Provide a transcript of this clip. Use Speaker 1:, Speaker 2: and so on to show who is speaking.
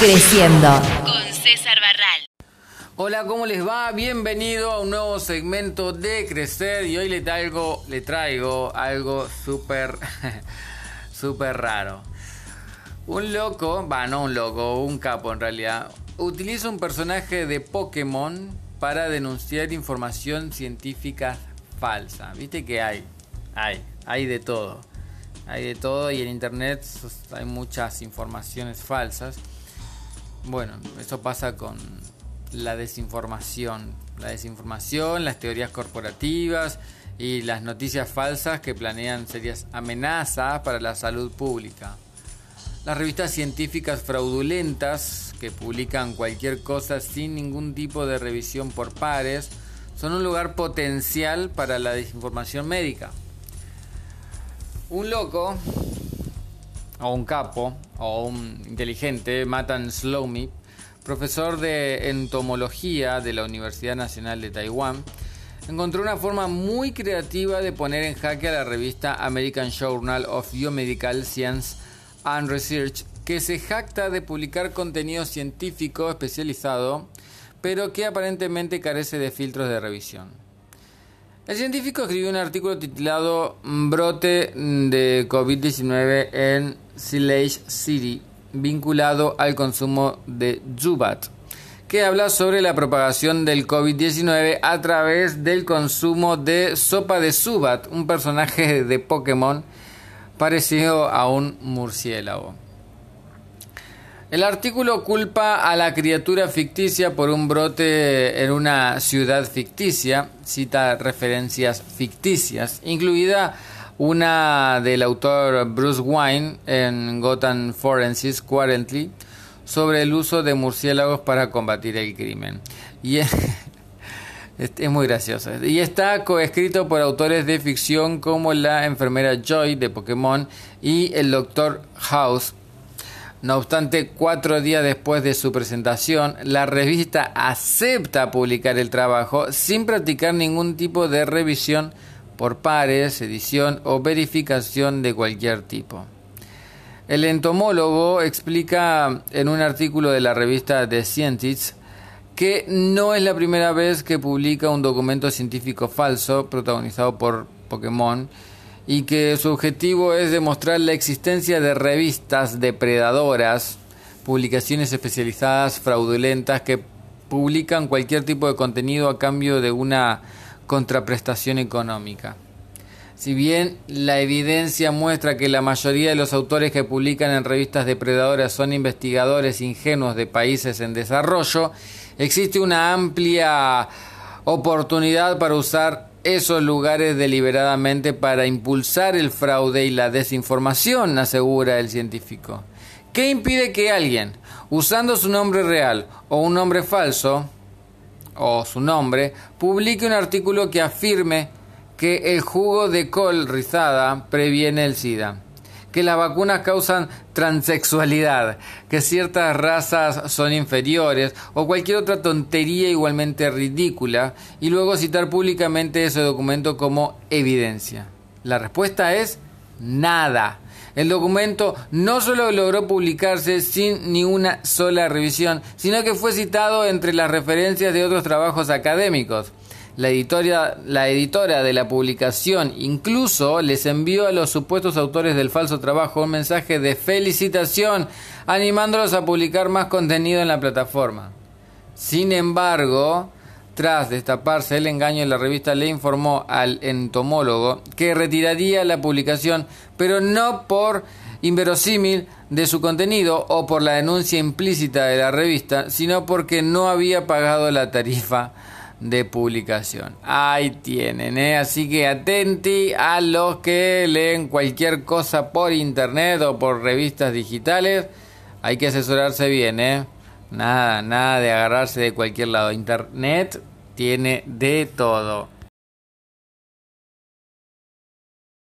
Speaker 1: Creciendo.
Speaker 2: Con César Barral.
Speaker 3: Hola, ¿cómo les va? Bienvenido a un nuevo segmento de Crecer y hoy le traigo, le traigo algo súper, súper raro. Un loco, va, no un loco, un capo en realidad, utiliza un personaje de Pokémon para denunciar información científica falsa. Viste que hay, hay, hay de todo. Hay de todo y en internet hay muchas informaciones falsas. Bueno, eso pasa con la desinformación. La desinformación, las teorías corporativas y las noticias falsas que planean serias amenazas para la salud pública. Las revistas científicas fraudulentas que publican cualquier cosa sin ningún tipo de revisión por pares son un lugar potencial para la desinformación médica. Un loco o un capo o un inteligente, Matan Slowmy, profesor de entomología de la Universidad Nacional de Taiwán, encontró una forma muy creativa de poner en jaque a la revista American Journal of Biomedical Science and Research, que se jacta de publicar contenido científico especializado, pero que aparentemente carece de filtros de revisión. El científico escribió un artículo titulado Brote de COVID-19 en Silage City, vinculado al consumo de Zubat, que habla sobre la propagación del COVID-19 a través del consumo de sopa de Zubat, un personaje de Pokémon parecido a un murciélago. El artículo culpa a la criatura ficticia por un brote en una ciudad ficticia, cita referencias ficticias, incluida una del autor Bruce Wine en Gotham Forensics Quarterly sobre el uso de murciélagos para combatir el crimen. Y Es muy gracioso. Y está coescrito por autores de ficción como la enfermera Joy de Pokémon y el Doctor House. No obstante, cuatro días después de su presentación, la revista acepta publicar el trabajo sin practicar ningún tipo de revisión por pares, edición o verificación de cualquier tipo. El entomólogo explica en un artículo de la revista The Scientist que no es la primera vez que publica un documento científico falso protagonizado por Pokémon y que su objetivo es demostrar la existencia de revistas depredadoras, publicaciones especializadas fraudulentas que publican cualquier tipo de contenido a cambio de una contraprestación económica. Si bien la evidencia muestra que la mayoría de los autores que publican en revistas depredadoras son investigadores ingenuos de países en desarrollo, existe una amplia oportunidad para usar esos lugares deliberadamente para impulsar el fraude y la desinformación, asegura el científico. ¿Qué impide que alguien, usando su nombre real o un nombre falso, o su nombre, publique un artículo que afirme que el jugo de col rizada previene el SIDA, que las vacunas causan transexualidad, que ciertas razas son inferiores o cualquier otra tontería igualmente ridícula y luego citar públicamente ese documento como evidencia. La respuesta es nada. El documento no solo logró publicarse sin ni una sola revisión, sino que fue citado entre las referencias de otros trabajos académicos. La, la editora de la publicación incluso les envió a los supuestos autores del falso trabajo un mensaje de felicitación, animándolos a publicar más contenido en la plataforma. Sin embargo, tras destaparse el engaño, la revista le informó al entomólogo que retiraría la publicación, pero no por inverosímil de su contenido o por la denuncia implícita de la revista, sino porque no había pagado la tarifa de publicación. Ahí tienen, ¿eh? así que atenti a los que leen cualquier cosa por internet o por revistas digitales. Hay que asesorarse bien, ¿eh? Nada, nada de agarrarse de cualquier lado. Internet tiene de todo.